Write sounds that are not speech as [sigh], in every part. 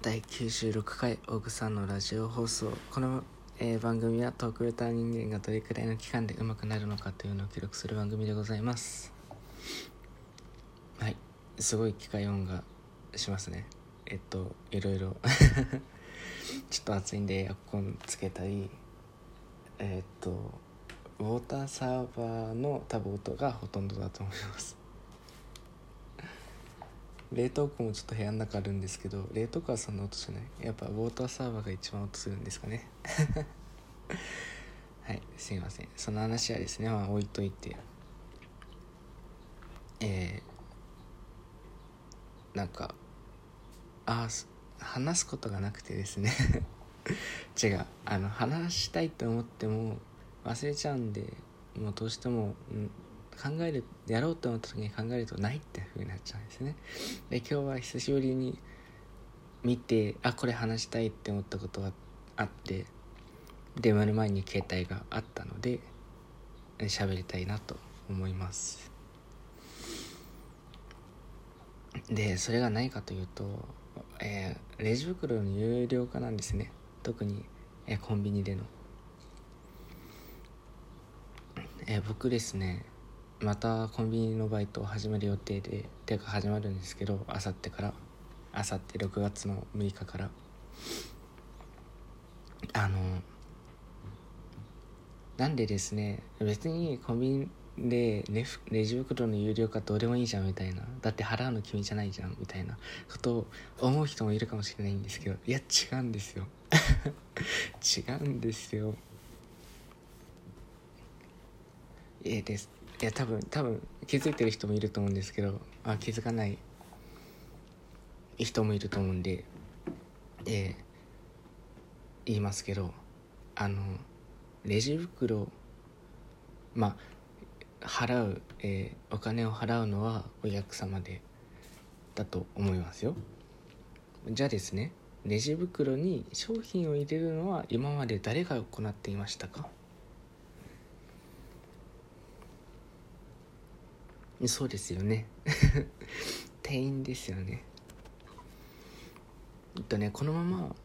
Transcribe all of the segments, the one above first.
第96回オグさんのラジオ放送。この、えー番組はトークレター人間がどれくらいの期間で上手くなるのかというのを記録する番組でございます。はい。すごい機械音がしますね。えっといろいろちょっと暑いんでエアコンつけたり。えっとウォーターサーバーの多分音がほとんどだと思います。冷凍庫もちょっと部屋の中あるんですけど冷凍庫はそんな音しない。やっぱウォーターサーバーが一番音するんですかね。[laughs] はいすいません。その話はですねまあ置いといて。えー、なんかあーす話すことがなくてですね。[laughs] 違う。あの話したいと思っても忘れちゃうんでもうどうしても、うん、考えるやろうと思った時に考えるとないって風になっちゃうんですね。で今日は久しぶりに見てあこれ話したいって思ったことがあってで目の前に携帯があったので喋りたいなと思います。でそれが何かというと、えーレジ袋の有料化なんですね。特に、えーコンビニでの、えー僕ですねまたコンビニのバイトを始める予定でていうか始まるんですけどあさってから。あさって6月の6日から。あのなんでですね別にコンビニでレフレジ袋の有料化どうでもいいじゃんみたいな。だって払うの君じゃないじゃんみたいな。ことを思う人もいるかもしれないんですけどいや違うんですよ。違うんですよ。[laughs] えです。いや多分多分気づいてる人もいると思うんですけどあ気づかない人もいると思うんでえー言いますけどあのレジ袋まあ払う、えーお金を払うのはお客様でだと思いますよ。じゃあですねレジ袋に商品を入れるのは今まで誰が行っていましたか？そうですよね。店員ですよね。えっとねこのまま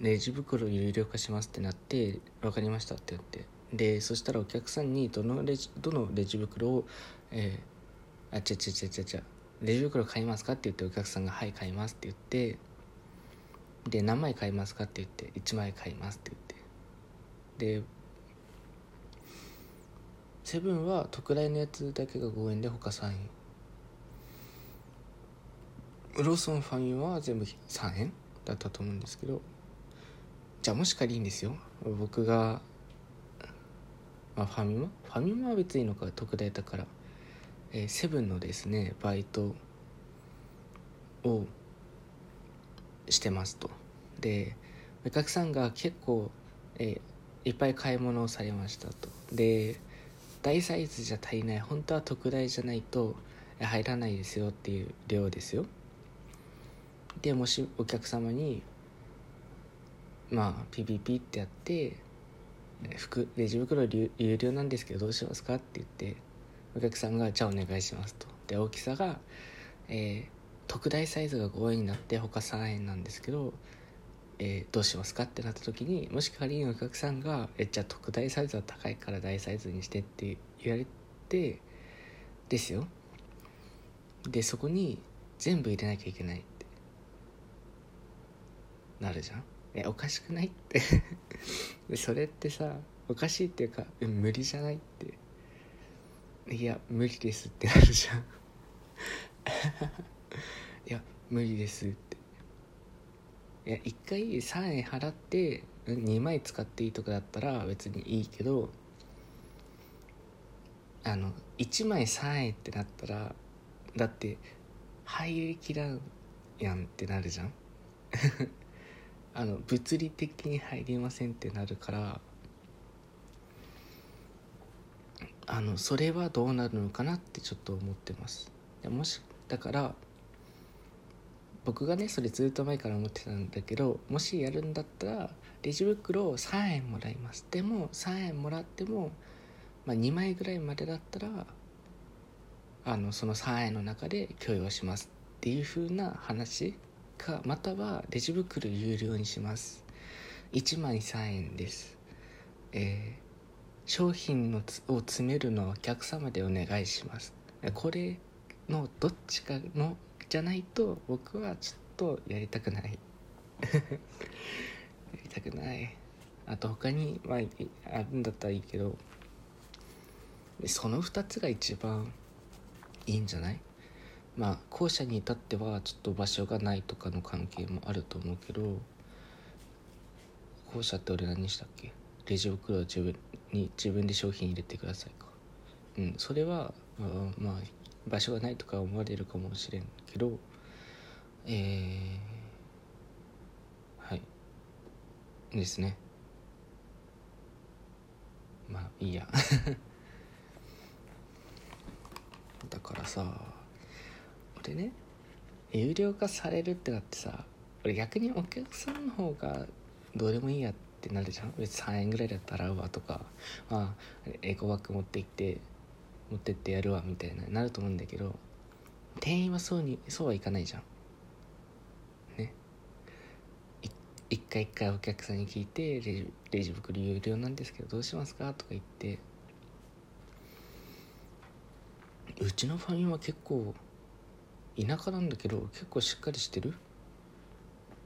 レジ袋有料化しますってなって分かりましたって言って。でそしたらお客さんにどのレジどのレジ袋をえー、あちゃちゃちゃちゃちゃレジ袋買いますかって言ってお客さんが「はい買います」って言ってで何枚買いますかって言って1枚買いますって言って。でセブンは特大のやつだけが5円で他3円ローソンファミマは全部3円だったと思うんですけど。じゃあもし仮にですよ。僕が、まあ、ファミマ？ファミマは別にいいのか特大だから、えーセブンのですねバイトをしてますと。でお客さんが結構、えーいっぱい買い物をされましたと。で大サイズじゃ足りない本当は特大じゃないと入らないですよっていう量ですよ。でもしお客様にまあピピピってやって服レジ袋有有料なんですけどどうしますかって言ってお客さんがじゃあお願いしますと。で大きさが、えー特大サイズが5円になって他3円なんですけど、えーどうしますかってなった時にもし仮にお客さんが「えじゃあ特大サイズは高いから大サイズにして」って言われてですよ。でそこに全部入れなきゃいけないって。なるじゃん。えおかしくないって。[laughs] それってさおかしいっていうか無理じゃないって。いや無理ですってなるじゃん。[laughs] いや無理ですって。いや1回3円払って2枚使っていいとかだったら別にいいけどあの1枚3円ってなったらだって入りきらんやんってなるじゃん。[laughs] あの物理的に入りませんってなるからあのそれはどうなるのかなってちょっと思ってます。もしだから僕がねそれずっと前から思ってたんだけどもしやるんだったらレジ袋を3円もらいます。でも3円もらっても、まあ、2枚ぐらいまでだったらあのその3円の中で許容しますっていう風な話かまたはレジ袋有料にします。1枚3円です。えー商品のつを詰めるのはお客様でお願いします。これのどっちかのじゃないと僕はちょっとやりたくない。[laughs] やりたくない。あと他にまああるんだったらいいけどその2つが一番いいんじゃない？まあ後者に至ってはちょっと場所がないとかの関係もあると思うけど後者って俺何したっけ？レジ袋自分に自分で商品入れてくださいか。うんそれはあまあ場所がないとか思われるかもしれんけどえー、はい。ですね。まあいいや。[laughs] だからさ俺ね有料化されるってなってさ俺逆にお客さんの方がどうでもいいやってなるじゃん。別に3円ぐらいだったら洗うわとかまあエコバッグ持って行って持ってってやるわみたいななると思うんだけど店員はそうにそうはいかないじゃん。ね。い一回一回お客さんに聞いてレジレジ袋有料なんですけどどうしますかとか言って。うちのファミは結構田舎なんだけど結構しっかりしてる。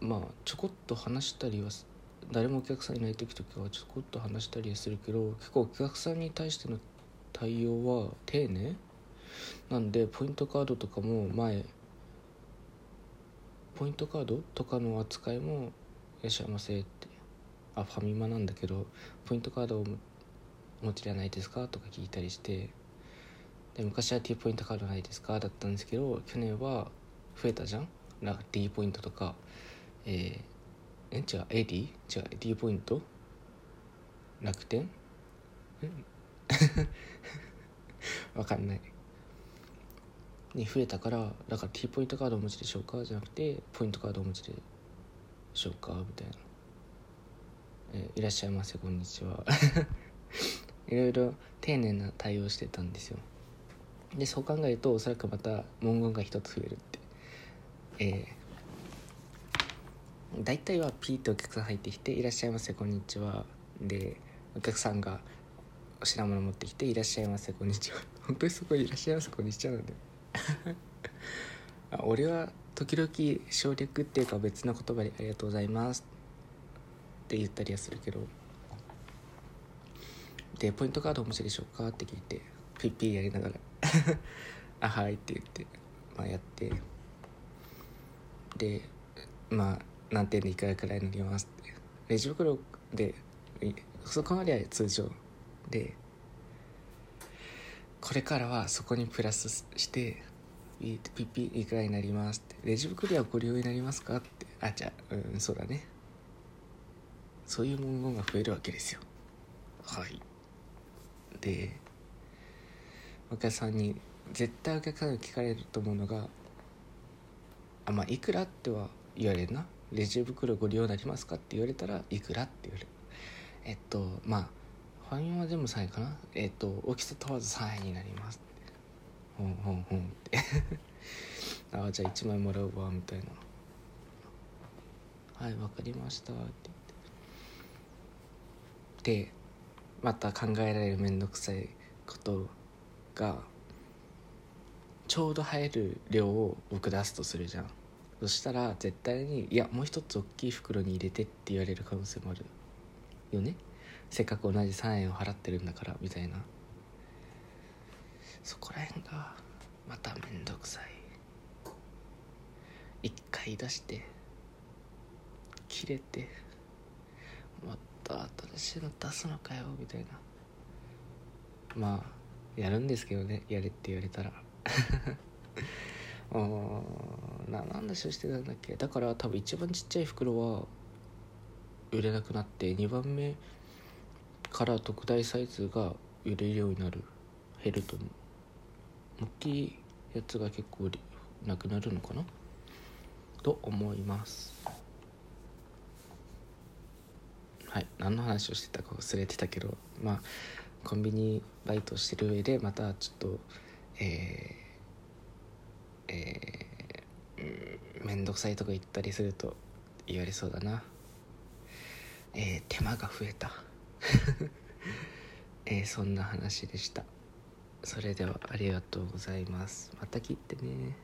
まあちょこっと話したりは誰もお客さんいない時とかはちょこっと話したりはするけど結構お客さんに対しての対応は丁寧？なんでポイントカードとかも前ポイントカードとかの扱いも「いらっしゃいませ」って。あファミマなんだけど「ポイントカードをお持ちじゃないですか?」とか聞いたりして。で昔は T ポイントカードないですかだったんですけど去年は増えたじゃん？なんか D ポイントとか。えー、え違う AD? 違う D ポイント？楽天？[laughs] わかんない。に増えたからだから T ポイントカードお持ちでしょうか？じゃなくてポイントカードお持ちでしょうか？みたいな、えーいらっしゃいませこんにちは。[laughs] いろいろ丁寧な対応してたんですよ。でそう考えるとおそらくまた文言が一つ増えるって。えー、大体はピーってお客さん入ってきて「いらっしゃいませこんにちは」でお客さんが品物持ってきて「いらっしゃいませこんにちは」[laughs] 本当にそこに「いらっしゃいませこんにちは」なんだよ [laughs] 俺は時々省略っていうか別の言葉で「ありがとうございます」って言ったりはするけど。で「ポイントカードお持ちでしょうか?」って聞いてピッピーやりながら「[laughs] あはい」って言って、まあ、やって。でまあ何点でいくらくらいになりますって。レジ袋でそこまでは通常。でこれからはそこにプラスしてピッピッいくらになりますってレジ袋はご利用になりますかってあじゃあうんそうだねそういう文言が増えるわけですよはいでお客さんに絶対お客さんが聞かれると思うのが「あまあいくら?」っては言われるな「レジ袋ご利用になりますか?」って言われたら「いくら?」って言われるえっとまあファミマでも3円かな？えっと大きさ問わず3円になります。ほんほんほんって。[laughs] あじゃあ1枚もらうわみたいな。はいわかりましたって言って。でまた考えられる面倒くさいことがちょうど入る量を僕出すとするじゃん。そしたら絶対に「いやもう一つ大きい袋に入れて」って言われる可能性もあるよね。せっかく同じ3円を払ってるんだからみたいな。そこら辺がまた面倒くさい。一回出して切れてまた新しいの出すのかよみたいな。まあやるんですけどねやれって言われたら。[laughs] あーな何でそうしてたんだっけ？だから多分一番ちっちゃい袋は売れなくなって2番目から特大サイズが売れるようになる減ると思う大きいやつが結構なくなるのかな？と思います。はい何の話をしてたか忘れてたけどまあコンビニバイトしてる上でまたちょっとえー、えーうん面倒くさいとこ行ったりすると言われそうだな。えー、手間が増えた。[laughs] えー、そんな話でした。それではありがとうございます。また切ってね。